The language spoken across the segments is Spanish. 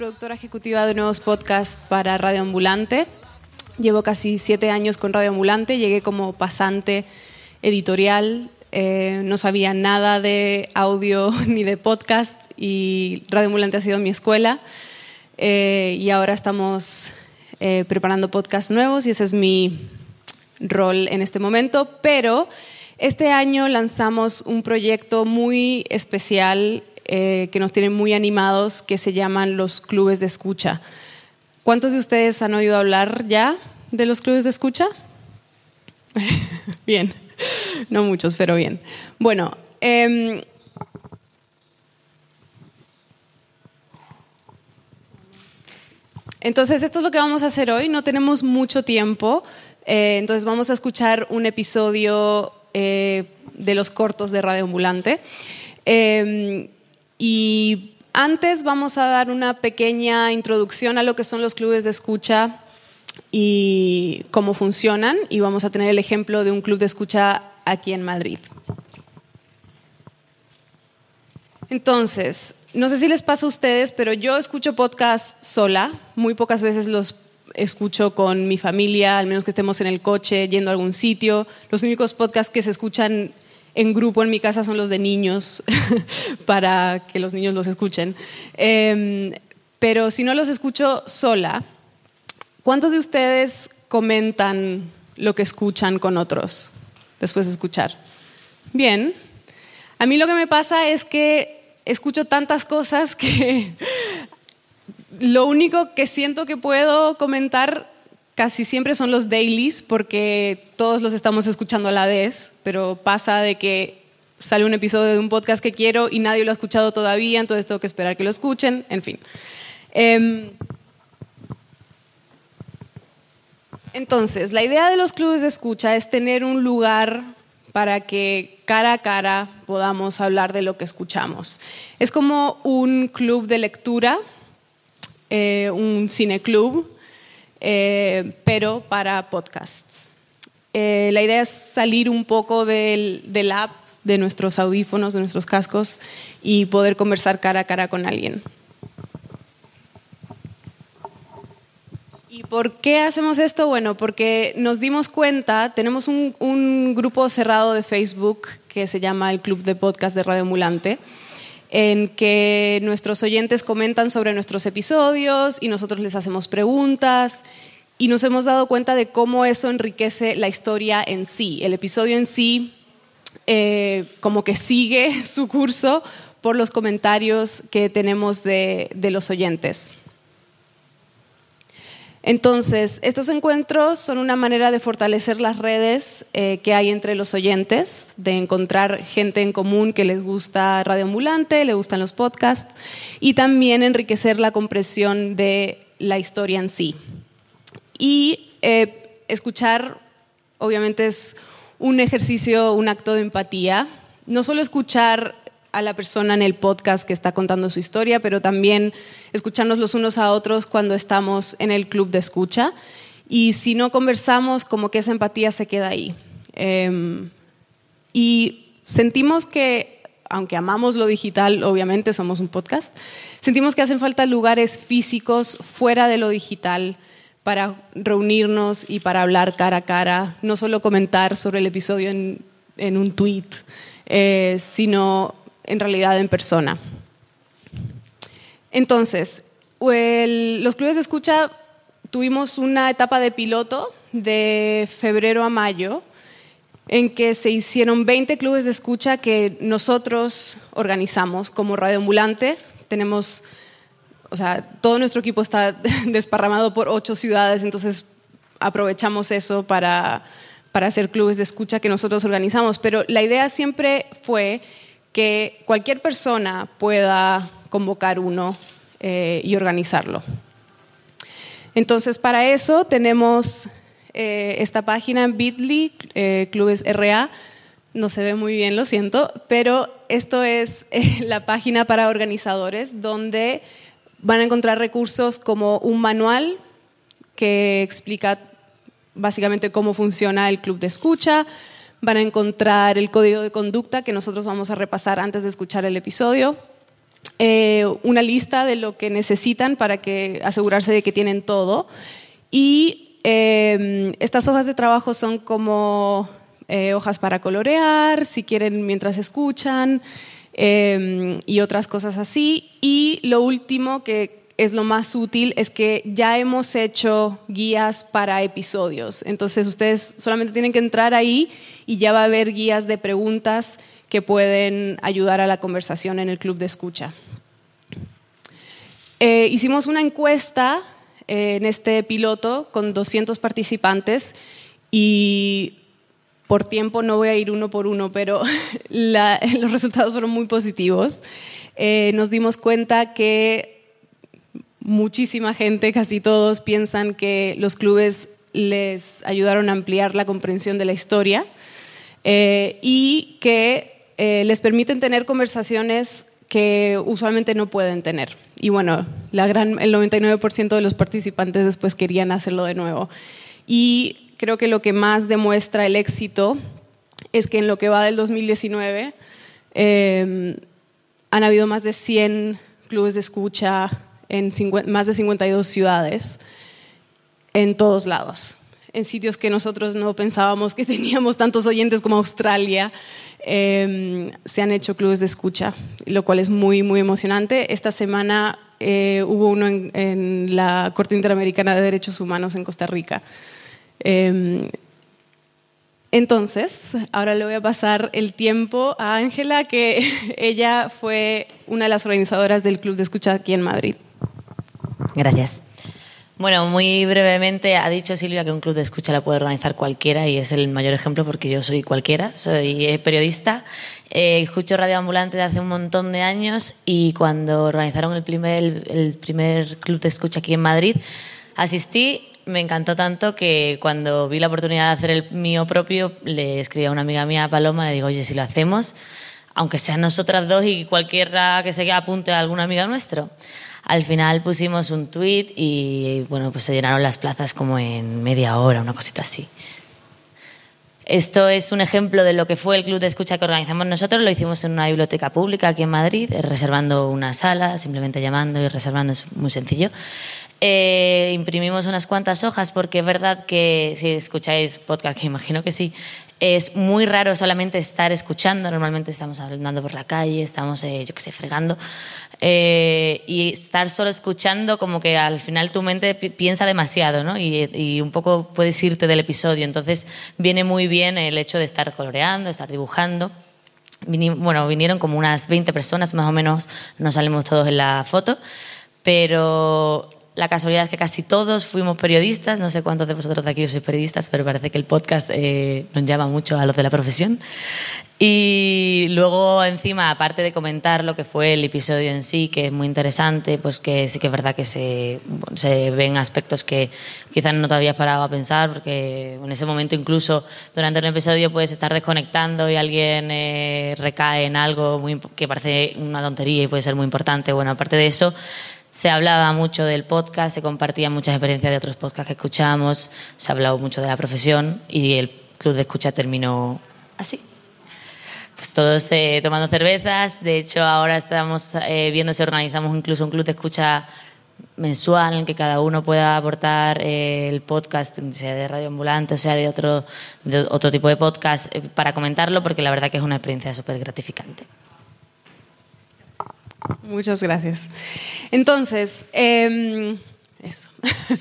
Productora ejecutiva de nuevos podcasts para Radio Ambulante. Llevo casi siete años con Radio Ambulante, llegué como pasante editorial, eh, no sabía nada de audio ni de podcast y Radio Ambulante ha sido mi escuela. Eh, y ahora estamos eh, preparando podcasts nuevos y ese es mi rol en este momento, pero este año lanzamos un proyecto muy especial eh, que nos tiene muy animados que se llaman los clubes de escucha. ¿Cuántos de ustedes han oído hablar ya de los clubes de escucha? bien, no muchos, pero bien. Bueno, em, entonces esto es lo que vamos a hacer hoy. No tenemos mucho tiempo, eh, entonces vamos a escuchar un episodio eh, de los cortos de Radio Ambulante. Y antes vamos a dar una pequeña introducción a lo que son los clubes de escucha y cómo funcionan y vamos a tener el ejemplo de un club de escucha aquí en Madrid. Entonces, no sé si les pasa a ustedes, pero yo escucho podcast sola, muy pocas veces los escucho con mi familia, al menos que estemos en el coche, yendo a algún sitio. Los únicos podcasts que se escuchan en grupo en mi casa son los de niños, para que los niños los escuchen. Em, pero si no los escucho sola, ¿cuántos de ustedes comentan lo que escuchan con otros después de escuchar? Bien. A mí lo que me pasa es que escucho tantas cosas que lo único que siento que puedo comentar casi siempre son los dailies porque todos los estamos escuchando a la vez, pero pasa de que sale un episodio de un podcast que quiero y nadie lo ha escuchado todavía, entonces tengo que esperar que lo escuchen, en fin. Em, entonces, la idea de los clubes de escucha es tener un lugar para que cara a cara podamos hablar de lo que escuchamos. Es como un club de lectura, eh, un cineclub, eh, pero para podcasts. Eh, la idea es salir un poco del, del app, de nuestros audífonos, de nuestros cascos y poder conversar cara a cara con alguien. ¿Y por qué hacemos esto? Bueno, porque nos dimos cuenta, tenemos un, un, grupo cerrado de Facebook que se llama el Club de Podcast de Radio Ambulante, en que nuestros oyentes comentan sobre nuestros episodios y nosotros les hacemos preguntas y nos hemos dado cuenta de cómo eso enriquece la historia en sí. El episodio en sí eh, como que sigue su curso por los comentarios que tenemos de, de los oyentes. Entonces, estos encuentros son una manera de fortalecer las redes eh, que hay entre los oyentes, de encontrar gente en común que les gusta Radio Ambulante, le gustan los podcasts, y también enriquecer la comprensión de la historia en sí. Y eh, escuchar, obviamente, es un ejercicio, un acto de empatía. No solo escuchar a la persona en el podcast que está contando su historia, pero también escucharnos los unos a otros cuando estamos en el club de escucha. Y si no conversamos, como que esa empatía se queda ahí. Eh, y sentimos que, aunque amamos lo digital, obviamente somos un podcast, sentimos que hacen falta lugares físicos fuera de lo digital para reunirnos y para hablar cara a cara, no solo comentar sobre el episodio en, en un tweet, eh, sino en realidad en persona. Entonces, los clubes de escucha tuvimos una etapa de piloto de febrero a mayo en que se hicieron 20 clubes de escucha que nosotros organizamos como Radio Ambulante. Tenemos, o sea, todo nuestro equipo está desparramado por ocho ciudades, entonces aprovechamos eso para, para hacer clubes de escucha que nosotros organizamos. Pero la idea siempre fue que cualquier persona pueda convocar uno eh, y organizarlo. Entonces, para eso tenemos eh, esta página en Bitly, eh, Clubes RA. No se ve muy bien, lo siento, pero esto es eh, la página para organizadores donde van a encontrar recursos como un manual que explica básicamente cómo funciona el club de escucha, van a encontrar el código de conducta que nosotros vamos a repasar antes de escuchar el episodio. eh, una lista de lo que necesitan para que, asegurarse de que tienen todo. Y em, estas hojas de trabajo son como eh, hojas para colorear, si quieren mientras escuchan, y otras cosas así. Y lo último que es lo más útil es que ya hemos hecho guías para episodios. Entonces ustedes solamente tienen que entrar ahí y ya va a haber guías de preguntas que pueden ayudar a la conversación en el club de escucha. Eh, hicimos una encuesta eh, en este piloto con 200 participantes y por tiempo no voy a ir uno por uno, pero los resultados fueron muy positivos. Eh, nos dimos cuenta que muchísima gente, casi todos, piensan que los clubes les ayudaron a ampliar la comprensión de la historia y que les permiten tener conversaciones que usualmente no pueden tener. Y bueno, el 99% de los participantes después querían hacerlo de nuevo. Y creo que lo que más demuestra el éxito es que en lo que va del 2019 em, han habido más de 100 clubes de escucha en más de 52 ciudades, en todos lados, en sitios que nosotros no pensábamos que teníamos tantos oyentes como Australia, Em, se han hecho clubes de escucha, lo cual es muy, muy emocionante. Esta semana eh, hubo uno en, la Corte Interamericana de Derechos Humanos en Costa Rica. Em, entonces, ahora le voy a pasar el tiempo a Ángela, que ella fue una de las organizadoras del Club de Escucha aquí en Madrid. Gracias. Bueno, muy brevemente ha dicho Silvia que un club de escucha la puede organizar cualquiera y es el mayor ejemplo porque yo soy cualquiera, soy periodista, eh, escucho Radio Ambulante de hace un montón de años y cuando organizaron el primer, el primer club de escucha aquí en Madrid, asistí, me encantó tanto que cuando vi la oportunidad de hacer el mío propio, le escribí a una amiga mía, Paloma, le digo, oye, si lo hacemos, aunque sean nosotras dos y cualquiera que se apunte a algún amigo nuestro. Al final pusimos un tweet y bueno, pues se llenaron las plazas como en media hora, una cosita así. Esto es un ejemplo de lo que fue el club de escucha que organizamos nosotros. Lo hicimos en una biblioteca pública aquí en Madrid, eh, reservando una sala, simplemente llamando y reservando, es muy sencillo. Eh, imprimimos unas cuantas hojas porque es verdad que si escucháis podcast, que imagino que sí, es muy raro solamente estar escuchando. Normalmente estamos andando por la calle, estamos, eh, yo qué sé, fregando. Eh, y estar solo escuchando, como que al final tu mente piensa demasiado, ¿no? Y, un poco puedes irte del episodio. Entonces viene muy bien el hecho de estar coloreando, estar dibujando. bueno, vinieron como unas 20 personas, más o menos nos salimos todos en la foto, pero la casualidad es que casi todos fuimos periodistas, no sé cuántos de vosotros de aquí sois periodistas, pero parece que el podcast eh, nos llama mucho a los de la profesión. Y luego encima, aparte de comentar lo que fue el episodio en sí, que es muy interesante, pues que sí que es verdad que se, se ven aspectos que quizás no te habías parado a pensar, porque en ese momento incluso durante el episodio puedes estar desconectando y alguien eh, recae en algo muy, que parece una tontería y puede ser muy importante. Bueno, aparte de eso, se hablaba mucho del podcast, se compartían muchas experiencias de otros podcasts que escuchamos, se ha hablado mucho de la profesión y el club de escucha terminó así. Pues todos eh, tomando cervezas, de hecho ahora estamos eh, viendo si organizamos incluso un club de escucha mensual en que cada uno pueda aportar eh, el podcast, sea de Radio Ambulante o sea de otro, otro tipo de podcast, para comentarlo, porque la verdad que es una experiencia súper gratificante. Muchas gracias. Entonces, em, eso.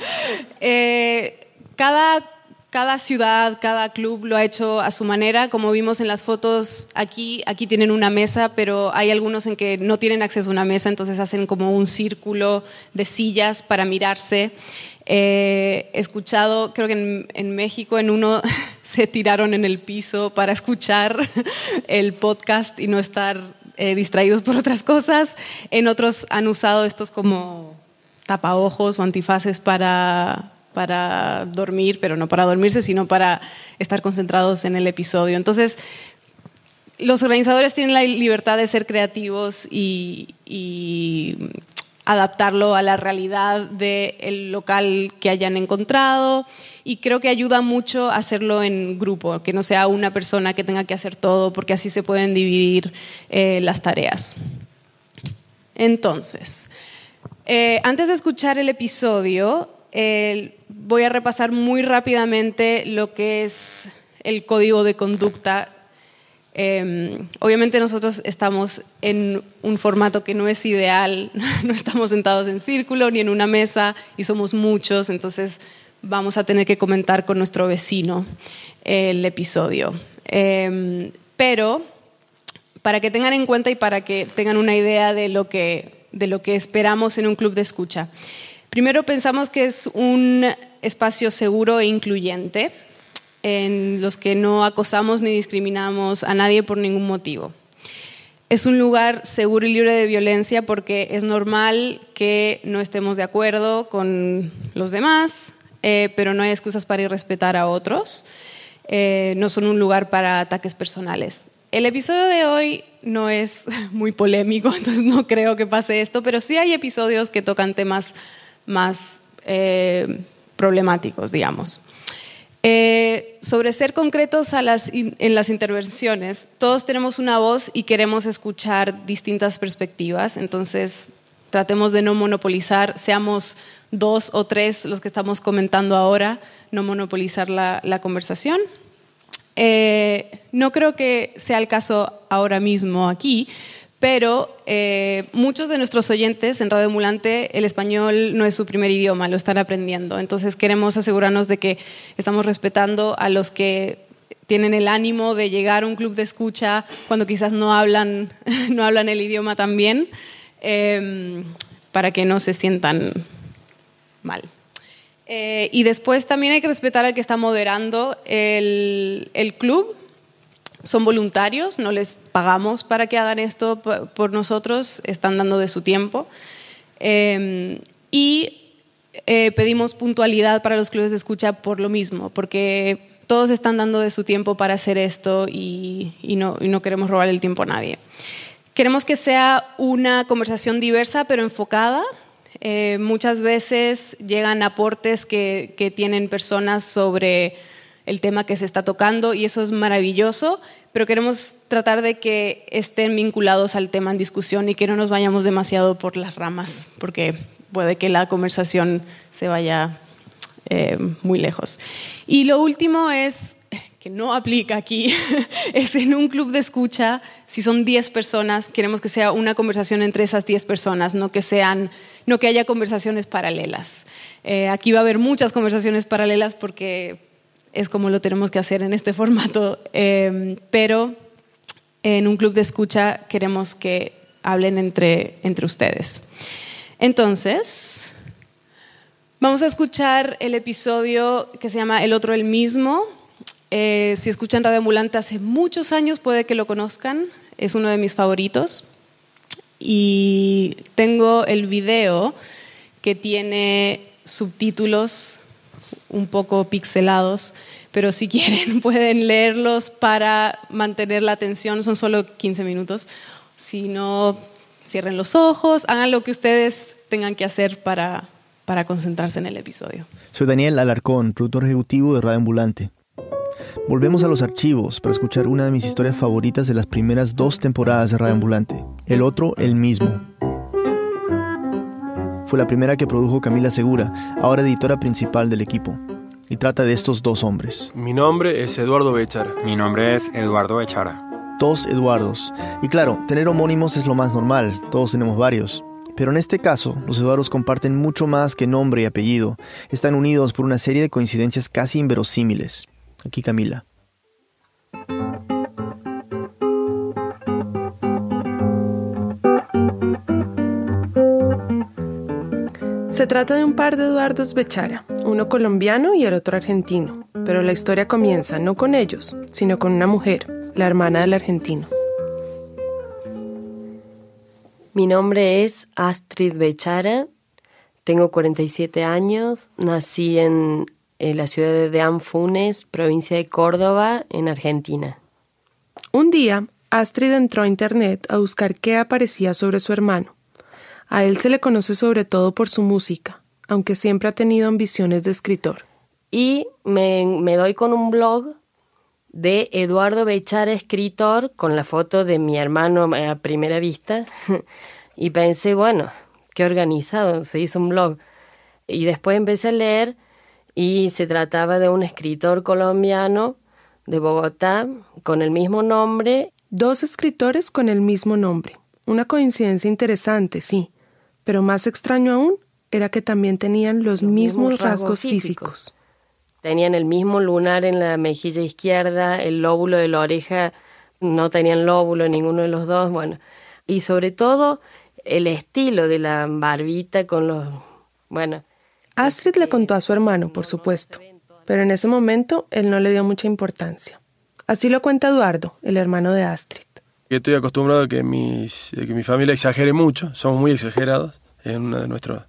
Eh, cada, cada ciudad, cada club lo ha hecho a su manera. Como vimos en las fotos, aquí, aquí tienen una mesa, pero hay algunos en que no tienen acceso a una mesa, entonces hacen como un círculo de sillas para mirarse. Eh, he escuchado, creo que en, en, México en uno se tiraron en el piso para escuchar el podcast y no estar eh, distraídos por otras cosas. En otros han usado estos como tapaojos o antifaces para, para dormir, pero no para dormirse, sino para estar concentrados en el episodio. Entonces, los organizadores tienen la libertad de ser creativos y, y adaptarlo a la realidad del local que hayan encontrado y creo que ayuda mucho hacerlo en grupo, que no sea una persona que tenga que hacer todo, porque así se pueden dividir eh, las tareas. Entonces, eh, antes de escuchar el episodio, voy a repasar muy rápidamente lo que es el código de conducta. Em, obviamente nosotros estamos en un formato que no es ideal, no estamos sentados en círculo ni en una mesa y somos muchos, entonces vamos a tener que comentar con nuestro vecino el episodio. Em, pero para que tengan en cuenta y para que tengan una idea de lo que, de lo que esperamos en un club de escucha. Primero pensamos que es un espacio seguro e incluyente en los que no acosamos ni discriminamos a nadie por ningún motivo. Es un lugar seguro y libre de violencia porque es normal que no estemos de acuerdo con los demás, eh, pero no hay excusas para irrespetar a otros. Eh, no son un lugar para ataques personales. El episodio de hoy no es muy polémico, entonces no creo que pase esto, pero sí hay episodios que tocan temas más eh, problemáticos, digamos. Eh, sobre ser concretos a las en las intervenciones, todos tenemos una voz y queremos escuchar distintas perspectivas, entonces tratemos de no monopolizar, seamos dos o tres los que estamos comentando ahora, no monopolizar la, la conversación. Eh, no creo que sea el caso ahora mismo aquí, pero eh, muchos de nuestros oyentes en Radio Ambulante, el español no es su primer idioma, lo están aprendiendo. Entonces queremos asegurarnos de que estamos respetando a los que tienen el ánimo de llegar a un club de escucha cuando quizás no hablan, no hablan el idioma tan bien, em, para que no se sientan mal. Eh, y después también hay que respetar al que está moderando el, el club son voluntarios, no les pagamos para que hagan esto por nosotros, están dando de su tiempo. Em, y eh, pedimos puntualidad para los clubes de escucha por lo mismo, porque todos están dando de su tiempo para hacer esto y, no, queremos robar el tiempo a nadie. Queremos que sea una conversación diversa pero enfocada. Eh, muchas veces llegan aportes que, tienen personas sobre el tema que se está tocando y eso es maravilloso, pero queremos tratar de que estén vinculados al tema en discusión y que no nos vayamos demasiado por las ramas, porque puede que la conversación se vaya eh, muy lejos. Y lo último es, que no aplica aquí, es en un club de escucha, si son 10 personas, queremos que sea una conversación entre esas 10 personas, no que, sean, no que haya conversaciones paralelas. Eh, aquí va a haber muchas conversaciones paralelas porque es como lo tenemos que hacer en este formato, em, pero en un club de escucha queremos que hablen entre, entre ustedes. Entonces, vamos a escuchar el episodio que se llama El otro el mismo. Eh, si escuchan Radio Ambulante hace muchos años, puede que lo conozcan, es uno de mis favoritos. Y tengo el video que tiene subtítulos un poco pixelados, pero si quieren pueden leerlos para mantener la atención, son solo 15 minutos. Si no, cierren los ojos, hagan lo que ustedes tengan que hacer para, para concentrarse en el episodio. Soy Daniel Alarcón, productor ejecutivo de Radio Ambulante. Volvemos a los archivos para escuchar una de mis historias favoritas de las primeras dos temporadas de Radio Ambulante, el otro, el mismo. Fue la primera que produjo Camila Segura, ahora editora principal del equipo. Y trata de estos dos hombres. Mi nombre es Eduardo Bechara. Mi nombre es Eduardo Bechara. Dos Eduardos. Y claro, tener homónimos es lo más normal, todos tenemos varios. Pero en este caso, los Eduardos comparten mucho más que nombre y apellido. Están unidos por una serie de coincidencias casi inverosímiles. Aquí Camila. Se trata de un par de Eduardos Bechara, uno colombiano y el otro argentino, pero la historia comienza no con ellos, sino con una mujer, la hermana del argentino. Mi nombre es Astrid Bechara, tengo 47 años, nací en, la ciudad de Anfunes, provincia de Córdoba, en Argentina. Un día, Astrid entró a internet a buscar qué aparecía sobre su hermano a él se le conoce sobre todo por su música, aunque siempre ha tenido ambiciones de escritor. Y me, doy con un blog de Eduardo Bechara, escritor, con la foto de mi hermano a primera vista. Y pensé, bueno, qué organizado, se hizo un blog. Y después empecé a leer y se trataba de un escritor colombiano de Bogotá con el mismo nombre. Dos escritores con el mismo nombre. Una coincidencia interesante, sí, pero más extraño aún era que también tenían los, mismos, rasgos, físicos. Tenían el mismo lunar en la mejilla izquierda, el lóbulo de la oreja no tenían lóbulo ninguno de los dos, bueno, y sobre todo el estilo de la barbita con los, bueno. Astrid le contó a su hermano, por supuesto, pero en ese momento él no le dio mucha importancia. Así lo cuenta Eduardo, el hermano de Astrid. Estoy acostumbrado a que, mis, que mi familia exagere mucho, somos muy exagerados, es una de, nuestros,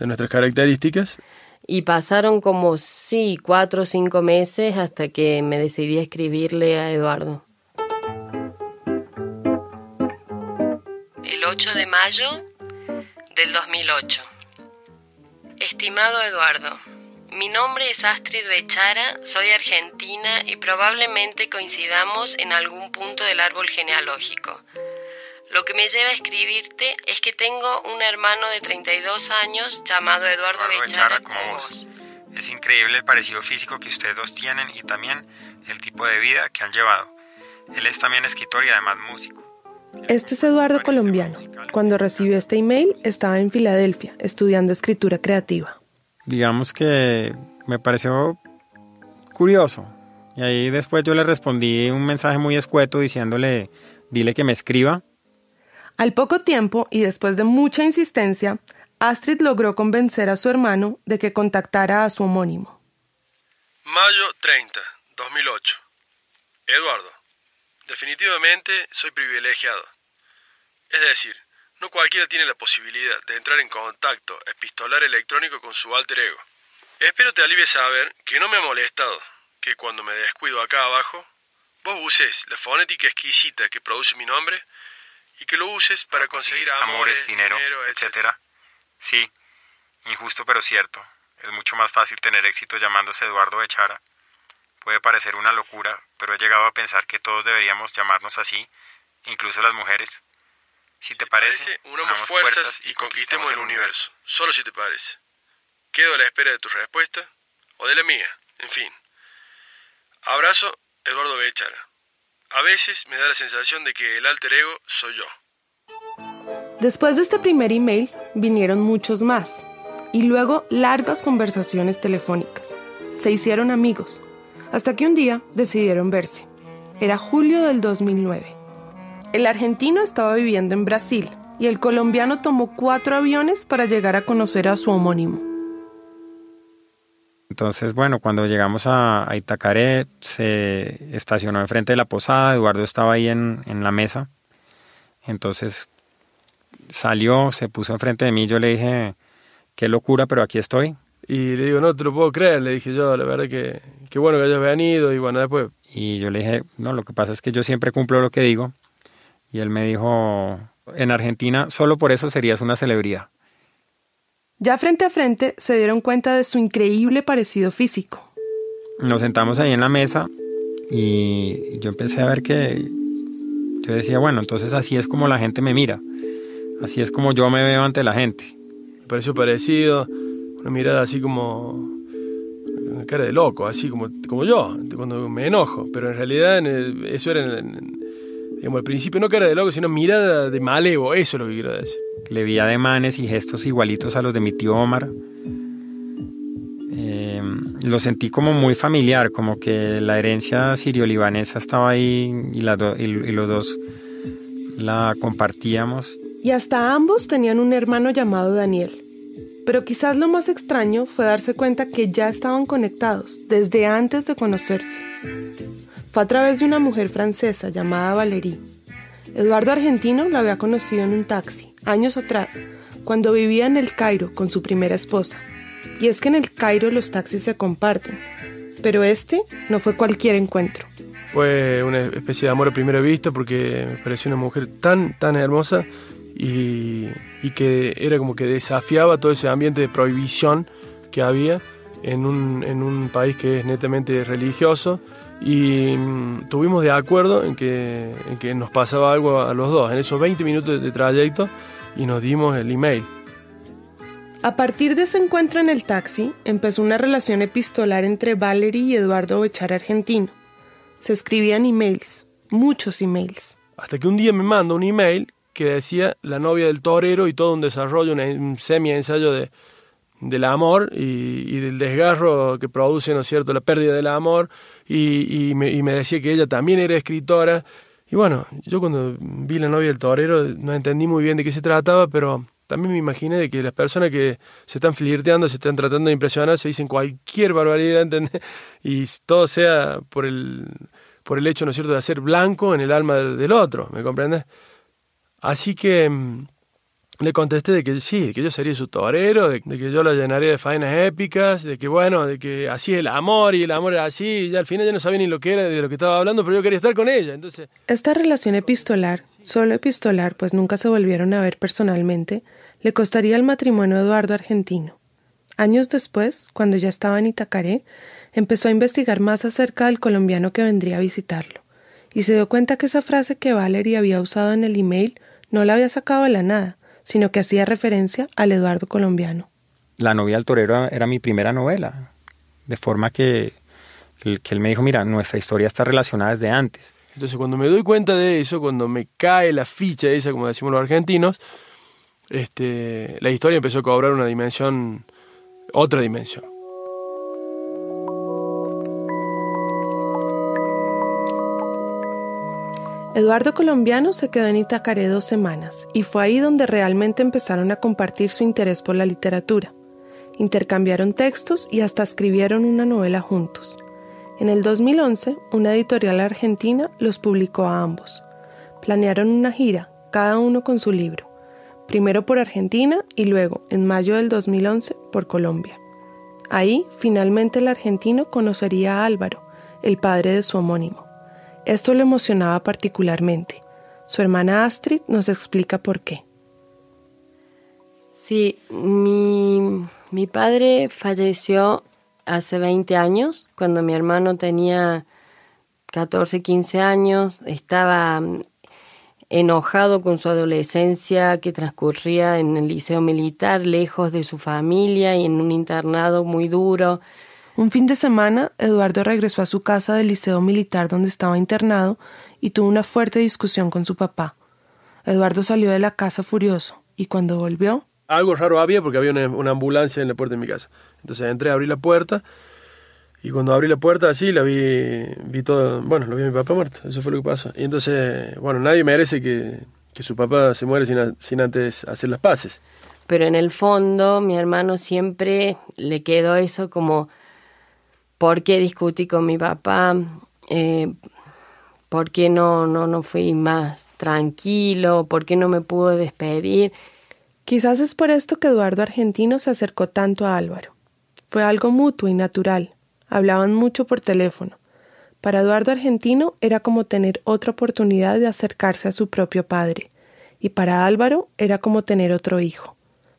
de nuestras características. Y pasaron como, sí, cuatro o cinco meses hasta que me decidí a escribirle a Eduardo. El 8 de mayo del 2008. Estimado Eduardo, mi nombre es Astrid Bechara, soy argentina y probablemente coincidamos en algún punto del árbol genealógico. Lo que me lleva a escribirte es que tengo un hermano de 32 años llamado Eduardo, Bechara, como, vos. Es increíble el parecido físico que ustedes dos tienen y también el tipo de vida que han llevado. Él es también escritor y además músico. Este es Eduardo colombiano. Cuando recibió este email estaba en Filadelfia estudiando escritura creativa. Digamos que me pareció curioso. Y ahí después yo le respondí un mensaje muy escueto diciéndole, dile que me escriba al poco tiempo y después de mucha insistencia, Astrid logró convencer a su hermano de que contactara a su homónimo. Mayo 30, 2008. Eduardo, definitivamente soy privilegiado. Es decir, no cualquiera tiene la posibilidad de entrar en contacto epistolar electrónico con su alter ego. Espero te alivie saber que no me ha molestado que cuando me descuido acá abajo, vos uses la fonética exquisita que produce mi nombre y que lo uses para conseguir amores, dinero, etcétera. Sí, injusto pero cierto. Es mucho más fácil tener éxito llamándose Eduardo Bechara. Puede parecer una locura, pero he llegado a pensar que todos deberíamos llamarnos así, incluso las mujeres. Si te, parece, unamos fuerzas y conquistemos el universo. Solo si te parece. Quedo a la espera de tu respuesta o de la mía, en fin. Abrazo, Eduardo Bechara. A veces me da la sensación de que el alter ego soy yo. Después de este primer email vinieron muchos más y luego largas conversaciones telefónicas. Se hicieron amigos, hasta que un día decidieron verse. Era julio del 2009. El argentino estaba viviendo en Brasil y el colombiano tomó cuatro aviones para llegar a conocer a su homónimo. Entonces, bueno, cuando llegamos a, Itacaré, se estacionó enfrente de la posada, Eduardo estaba ahí en, la mesa. Entonces salió, se puso enfrente de mí, yo le dije, qué locura, pero aquí estoy. Y le digo, no te lo puedo creer, le dije yo, la verdad que qué bueno que hayas venido y bueno, después... Y yo le dije, no, lo que pasa es que yo siempre cumplo lo que digo. Y él me dijo, en Argentina solo por eso serías una celebridad. Ya frente a frente se dieron cuenta de su increíble parecido físico. Nos sentamos ahí en la mesa y yo empecé a ver que yo decía, bueno, entonces así es como la gente me mira, así es como yo me veo ante la gente. Me pareció parecido, una mirada así como una cara de loco, así como, como yo, cuando me enojo, pero en realidad eso era en, digamos, al principio no cara de loco, sino mirada de malevo, eso es lo que quiero decir. Le vi ademanes y gestos igualitos a los de mi tío Omar. Eh, lo sentí como muy familiar, como que la herencia sirio-libanesa estaba ahí y, y los dos la compartíamos. Y hasta ambos tenían un hermano llamado Daniel. Pero quizás lo más extraño fue darse cuenta que ya estaban conectados desde antes de conocerse. Fue a través de una mujer francesa llamada Valérie. Eduardo Argentino la había conocido en un taxi, años atrás, cuando vivía en el Cairo con su primera esposa. Y es que en el Cairo los taxis se comparten, pero este no fue cualquier encuentro. Fue una especie de amor a primera vista porque me pareció una mujer tan, tan hermosa y, y que era como que desafiaba todo ese ambiente de prohibición que había en un, en un país que es netamente religioso y mm, tuvimos de acuerdo en que, en que nos pasaba algo a los dos en esos 20 minutos de trayecto y nos dimos el email. A partir de ese encuentro en el taxi, empezó una relación epistolar entre Valerie y Eduardo Bechar argentino. Se escribían emails, muchos emails. Hasta que un día me manda un email que decía la novia del torero y todo un desarrollo, un semi-ensayo de, del amor y, del desgarro que produce, ¿no es cierto?, la pérdida del amor, y, me, decía que ella también era escritora. Y bueno, yo cuando vi la novia del torero no entendí muy bien de qué se trataba, pero también me imaginé de que las personas que se están flirteando, se están tratando de impresionar, se dicen cualquier barbaridad, ¿entendés? Y todo sea por el, por el hecho, ¿no es cierto?, de hacer blanco en el alma del, otro, ¿me comprendes? Así que mm, le contesté de que sí, de que yo sería su torero, de, que yo la llenaría de faenas épicas, de que bueno, de que así es el amor y el amor era así, y al final ya no sabía ni lo que era, de lo que estaba hablando, pero yo quería estar con ella, entonces... Esta relación epistolar, solo epistolar, pues nunca se volvieron a ver personalmente, le costaría el matrimonio a Eduardo Argentino. Años después, cuando ya estaba en Itacaré, empezó a investigar más acerca del colombiano que vendría a visitarlo, y se dio cuenta que esa frase que Valerie había usado en el email no la había sacado de la nada, sino que hacía referencia al Eduardo colombiano. La novia del torero era mi primera novela, de forma que, que él me dijo, mira, nuestra historia está relacionada desde antes. Entonces cuando me doy cuenta de eso, cuando me cae la ficha esa, como decimos los argentinos, este, la historia empezó a cobrar una dimensión, otra dimensión. Eduardo Colombiano se quedó en Itacaré dos semanas y fue ahí donde realmente empezaron a compartir su interés por la literatura. Intercambiaron textos y hasta escribieron una novela juntos. En el 2011, una editorial argentina los publicó a ambos. Planearon una gira, cada uno con su libro, primero por Argentina y luego, en mayo del 2011, por Colombia. Ahí, finalmente el argentino conocería a Álvaro, el padre de su homónimo. Esto lo emocionaba particularmente. Su hermana Astrid nos explica por qué. Sí, mi, mi padre falleció hace 20 años, cuando mi hermano tenía 14, 15 años, estaba mm, enojado con su adolescencia que transcurría en el liceo militar, lejos de su familia y en un internado muy duro. Un fin de semana, Eduardo regresó a su casa del liceo militar donde estaba internado y tuvo una fuerte discusión con su papá. Eduardo salió de la casa furioso y cuando volvió... Algo raro había porque había una, ambulancia en la puerta de mi casa. Entonces entré, abrí la puerta y cuando abrí la puerta así la vi, vi todo, bueno, lo vi a mi papá muerto, eso fue lo que pasó. Y entonces, bueno, nadie merece que, que su papá se muere sin, sin antes hacer las paces. Pero en el fondo mi hermano siempre le quedó eso como por qué discutí con mi papá, eh, por qué no, no, no fui más tranquilo, por qué no me pudo despedir. Quizás es por esto que Eduardo Argentino se acercó tanto a Álvaro. Fue algo mutuo y natural. Hablaban mucho por teléfono. Para Eduardo Argentino era como tener otra oportunidad de acercarse a su propio padre, y para Álvaro era como tener otro hijo.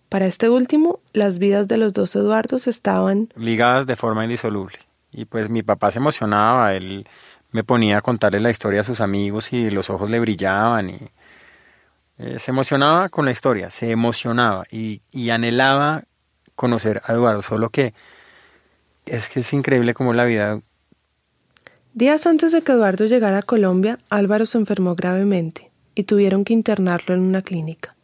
Para este último, las vidas de los dos Eduardos estaban ligadas de forma indisoluble. Y pues mi papá se emocionaba, él me ponía a contarle la historia a sus amigos y los ojos le brillaban y eh, se emocionaba con la historia, se emocionaba y, y, anhelaba conocer a Eduardo, solo que es que es increíble como la vida... Días antes de que Eduardo llegara a Colombia, Álvaro se enfermó gravemente y tuvieron que internarlo en una clínica.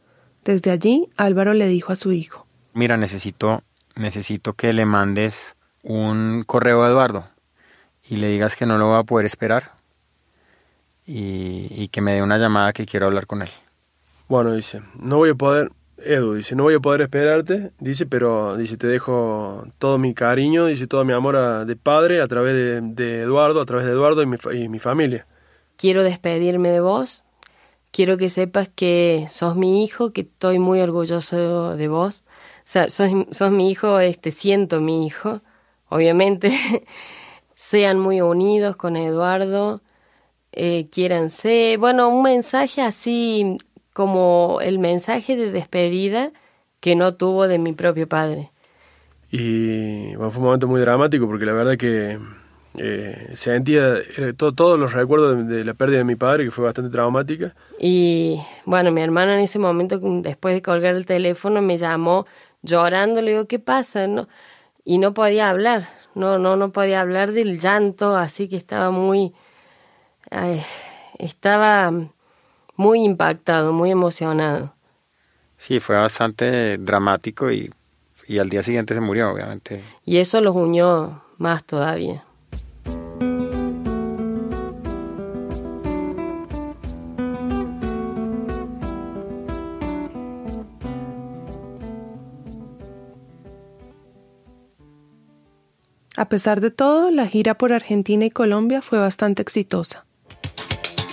Desde allí, Álvaro le dijo a su hijo, Mira, necesito, necesito que le mandes un correo a Eduardo y le digas que no lo va a poder esperar y, que me dé una llamada que quiero hablar con él. Bueno, dice, no voy a poder, Edu, dice, no voy a poder esperarte, dice, pero dice, te dejo todo mi cariño, dice, todo mi amor de padre a través de, Eduardo, a través de Eduardo y mi, y mi familia. Quiero despedirme de vos, quiero que sepas que sos mi hijo, que estoy muy orgulloso de vos. O sea, sos, sos mi hijo, este, siento mi hijo obviamente, sean muy unidos con Eduardo, eh, quiéranse. Bueno, un mensaje así como el mensaje de despedida que no tuvo de mi propio padre. Y fue un momento muy dramático porque la verdad que Eh, sentía todos los recuerdos de, la pérdida de mi padre, que fue bastante traumática. Y bueno, mi hermano en ese momento, después de colgar el teléfono, me llamó llorando, le digo, ¿qué pasa? No, y no podía hablar, no, no, no podía hablar del llanto, así que estaba muy, estaba muy impactado, muy emocionado. Sí, fue bastante dramático y, y al día siguiente se murió, obviamente. Y eso los unió más todavía. A pesar de todo, la gira por Argentina y Colombia fue bastante exitosa.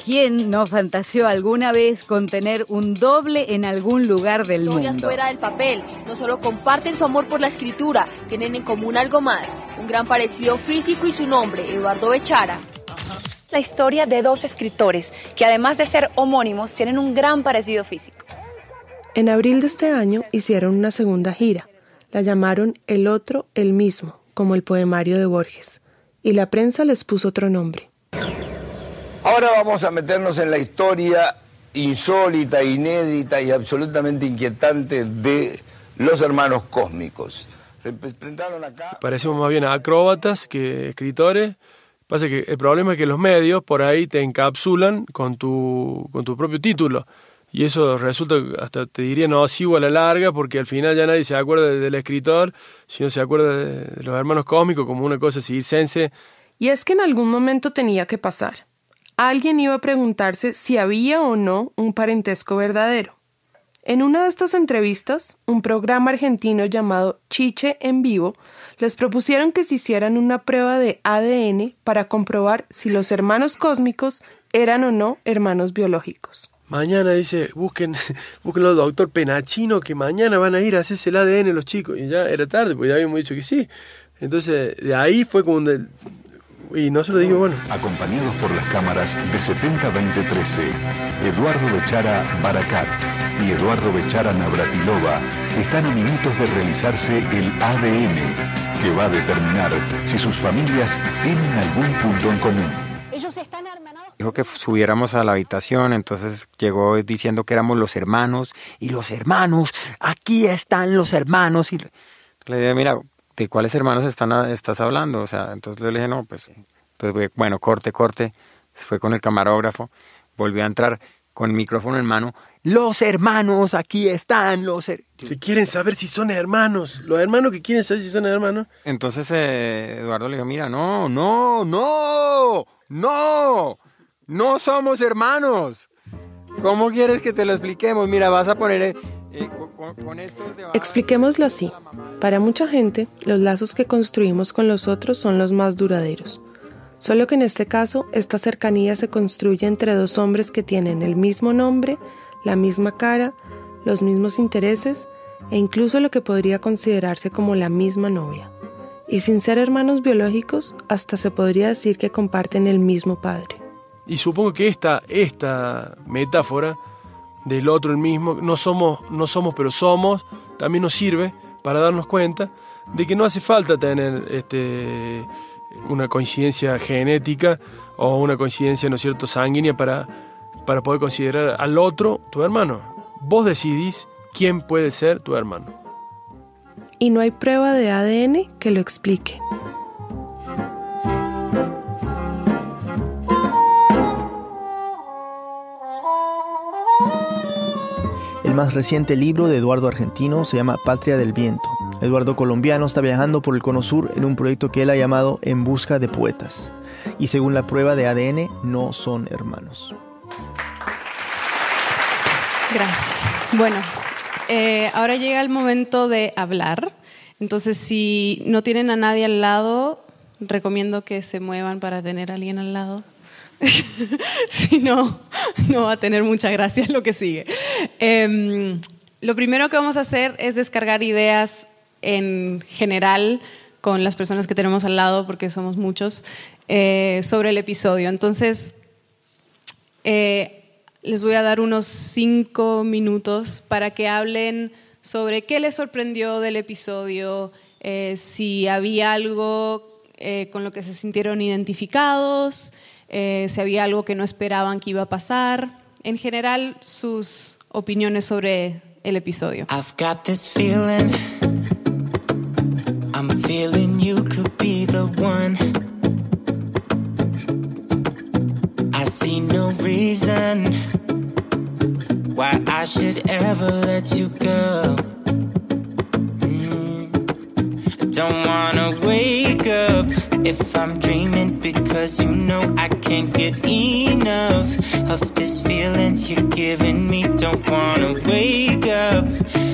¿Quién no fantaseó alguna vez con tener un doble en algún lugar del mundo? fuera del papel, no solo comparten su amor por la escritura, tienen en común algo más, un gran parecido físico y su nombre, Eduardo Bechara. La historia de dos escritores que además de ser homónimos tienen un gran parecido físico. En abril de este año hicieron una segunda gira. La llamaron El otro, el mismo, como el poemario de Borges, y la prensa les puso otro nombre. Ahora vamos a meternos en la historia insólita, inédita y absolutamente inquietante de los hermanos cósmicos. Parecemos más bien acróbatas que escritores. Pasa que el problema es que los medios por ahí te encapsulan con tu, con tu propio título. Y eso resulta, hasta te diría, nocivo a la larga, porque al final ya nadie se acuerda del escritor, sino se acuerda de, los hermanos cósmicos como una cosa circense. Y es que en algún momento tenía que pasar alguien iba a preguntarse si había o no un parentesco verdadero. En una de estas entrevistas, un programa argentino llamado Chiche en vivo les propusieron que se hicieran una prueba de ADN para comprobar si los hermanos cósmicos eran o no hermanos biológicos. Mañana dice, busquen, busquen al doctor Penachino que mañana van a ir a hacerse el ADN los chicos. Y ya era tarde, porque ya habíamos dicho que sí. Entonces, de ahí fue como un, y no se lo digo, bueno. Acompañados por las cámaras de 70-2013, Eduardo Bechara Baracat y Eduardo Bechara Navratilova están a minutos de realizarse el ADN, que va a determinar si sus familias tienen algún punto en común. Ellos están Dijo que subiéramos a la habitación, entonces llegó diciendo que éramos los hermanos, y los hermanos, aquí están los hermanos. Y le dije, mira, ¿de cuáles hermanos están estás hablando? O sea, entonces le dije, no, pues, entonces, bueno, corte, corte, se fue con el camarógrafo, volvió a entrar con el micrófono en mano, los hermanos, aquí están los Que quieren saber si son hermanos, los hermanos que quieren saber si son hermanos. Entonces eh, Eduardo le dijo, mira, no, no, no, no, no somos hermanos. ¿Cómo quieres que te lo expliquemos? Mira, vas a poner... Eh, eh, Expliquémoslo así. Para mucha gente, los lazos que construimos con los otros son los más duraderos. Solo que en este caso, esta cercanía se construye entre dos hombres que tienen el mismo nombre, la misma cara, los mismos intereses e incluso lo que podría considerarse como la misma novia. Y sin ser hermanos biológicos, hasta se podría decir que comparten el mismo padre. Y supongo que esta, esta metáfora del otro el mismo, no somos, no somos pero somos, también nos sirve para darnos cuenta de que no hace falta tener este, una coincidencia genética o una coincidencia, ¿no es cierto?, sanguínea para, para poder considerar al otro tu hermano. Vos decidís quién puede ser tu hermano. Y no hay prueba de ADN que lo explique. Más reciente libro de Eduardo Argentino se llama Patria del Viento. Eduardo Colombiano está viajando por el Cono Sur en un proyecto que él ha llamado En Busca de Poetas. Y según la prueba de ADN, no son hermanos. Gracias. Bueno, eh, ahora llega el momento de hablar. Entonces, si no tienen a nadie al lado, recomiendo que se muevan para tener a alguien al lado. si no, no va a tener mucha gracia lo que sigue. Em, lo primero que vamos a hacer es descargar ideas en general con las personas que tenemos al lado, porque somos muchos, eh, sobre el episodio. Entonces, eh, les voy a dar unos cinco minutos para que hablen sobre qué les sorprendió del episodio, eh, si había algo eh, con lo que se sintieron identificados, eh, si había algo que no esperaban que iba a pasar. En general, sus opiniones sobre el episodio. I've got this feeling. I'm feeling you could be the one. I see no reason why I should ever let you go. Mm. Don't wanna wake up if I'm dreaming because you know I can't get enough of this feeling you're giving me. Don't wanna wake up.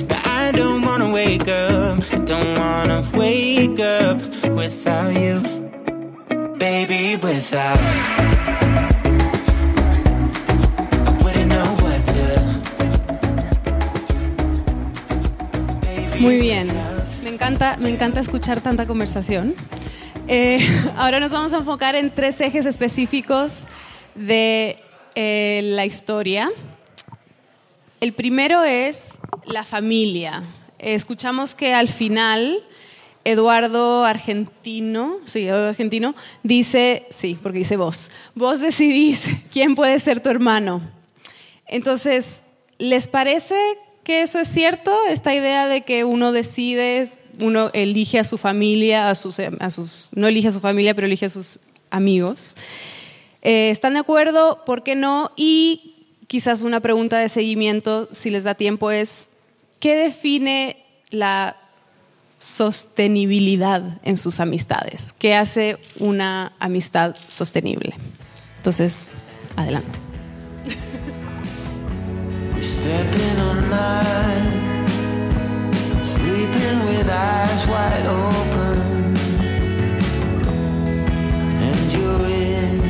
No, I don't wanna wake up. Don't wanna wake up without you, baby, without. I wouldn't know what to. Muy bien. Me encanta, me encanta escuchar tanta conversación. Eh, ahora nos vamos a enfocar en tres ejes específicos de eh, la historia. El primero es la familia. Escuchamos que al final Eduardo Argentino, sí, Eduardo Argentino, dice, sí, porque dice vos, vos decidís quién puede ser tu hermano. Entonces, ¿les parece que eso es cierto? Esta idea de que uno decide, uno elige a su familia, a sus, a sus no elige a su familia, pero elige a sus amigos. Eh, ¿Están de acuerdo? ¿Por qué no? Y quizás una pregunta de seguimiento, si les da tiempo, es, ¿qué define la sostenibilidad en sus amistades? ¿Qué hace una amistad sostenible? Entonces, adelante. Sleeping with eyes wide open, and you're in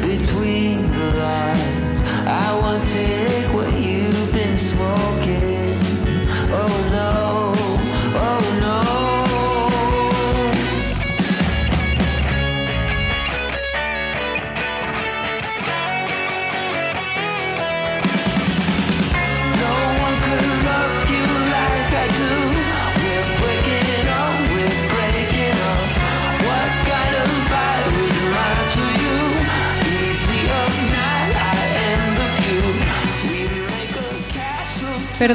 between the lines. I won't take what you've been smoking.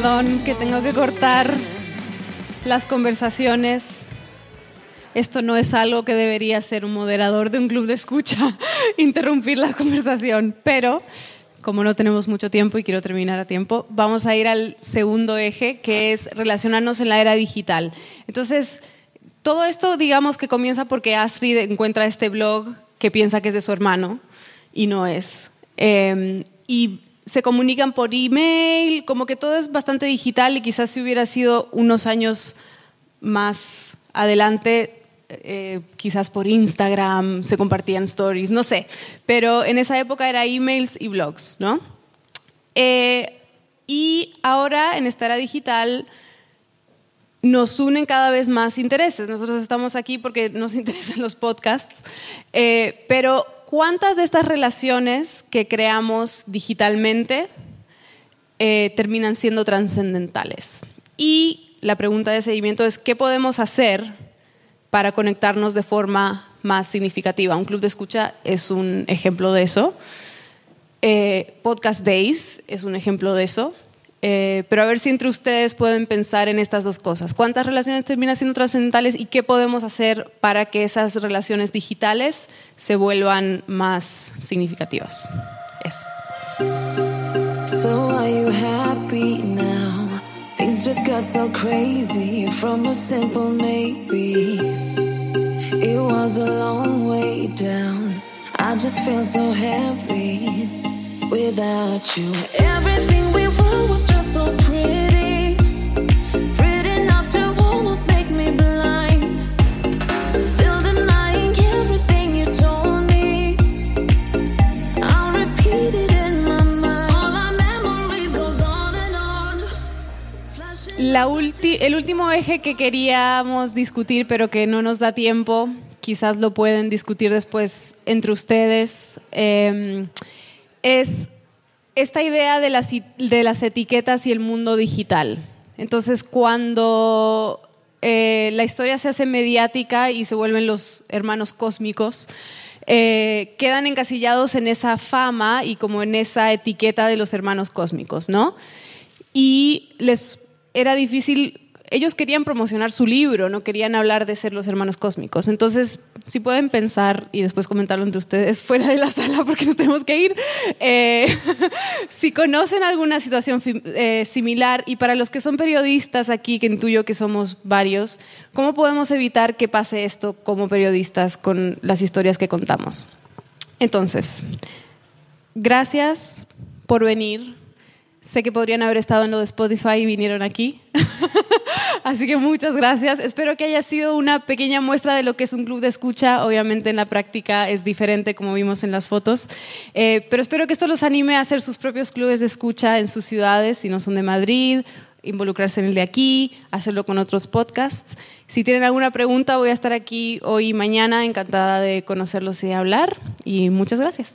Que tengo que cortar las conversaciones. Esto no es algo que debería ser un moderador de un club de escucha, interrumpir la conversación, pero como no tenemos mucho tiempo y quiero terminar a tiempo, vamos a ir al segundo eje, que es relacionarnos en la era digital. Entonces, todo esto, digamos que comienza porque Astrid encuentra este blog que piensa que es de su hermano y no es. Eh, y se comunican por email, como que todo es bastante digital y quizás si hubiera sido unos años más adelante, eh, quizás por Instagram se compartían stories, no sé, pero en esa época era emails y blogs, ¿no? Eh, y ahora en esta era digital nos unen cada vez más intereses. Nosotros estamos aquí porque nos interesan los podcasts, eh, pero ¿cuántas de estas relaciones que creamos digitalmente eh, terminan siendo trascendentales? Y la pregunta de seguimiento es, ¿qué podemos hacer para conectarnos de forma más significativa? Un club de escucha es un ejemplo de eso. Eh, Podcast Days es un ejemplo de eso. Eh, pero a ver si entre ustedes pueden pensar en estas dos cosas. ¿Cuántas relaciones terminan siendo trascendentales y qué podemos hacer para que esas relaciones digitales se vuelvan más significativas? Eso. So are you happy now? Things just got so crazy from a simple maybe. It was a long way down. I just feel so heavy without you. Everything La el último eje que queríamos discutir, pero que no nos da tiempo, quizás lo pueden discutir después entre ustedes, eh, es esta idea de las, de las etiquetas y el mundo digital. Entonces, cuando eh, la historia se hace mediática y se vuelven los hermanos cósmicos, eh, quedan encasillados en esa fama y como en esa etiqueta de los hermanos cósmicos, ¿no? Y les era difícil ellos querían promocionar su libro, no querían hablar de ser los hermanos cósmicos. Entonces, si pueden pensar y después comentarlo entre ustedes fuera de la sala porque nos tenemos que ir, eh, si conocen alguna situación eh, similar y para los que son periodistas aquí, que intuyo que somos varios, ¿cómo podemos evitar que pase esto como periodistas con las historias que contamos? Entonces, gracias por venir. Sé que podrían haber estado en lo de Spotify y vinieron aquí. Así que muchas gracias. Espero que haya sido una pequeña muestra de lo que es un club de escucha. Obviamente en la práctica es diferente como vimos en las fotos, eh, pero espero que esto los anime a hacer sus propios clubes de escucha en sus ciudades, si no son de Madrid, involucrarse en el de aquí, hacerlo con otros podcasts. Si tienen alguna pregunta, voy a estar aquí hoy y mañana, encantada de conocerlos y de hablar. Y muchas gracias.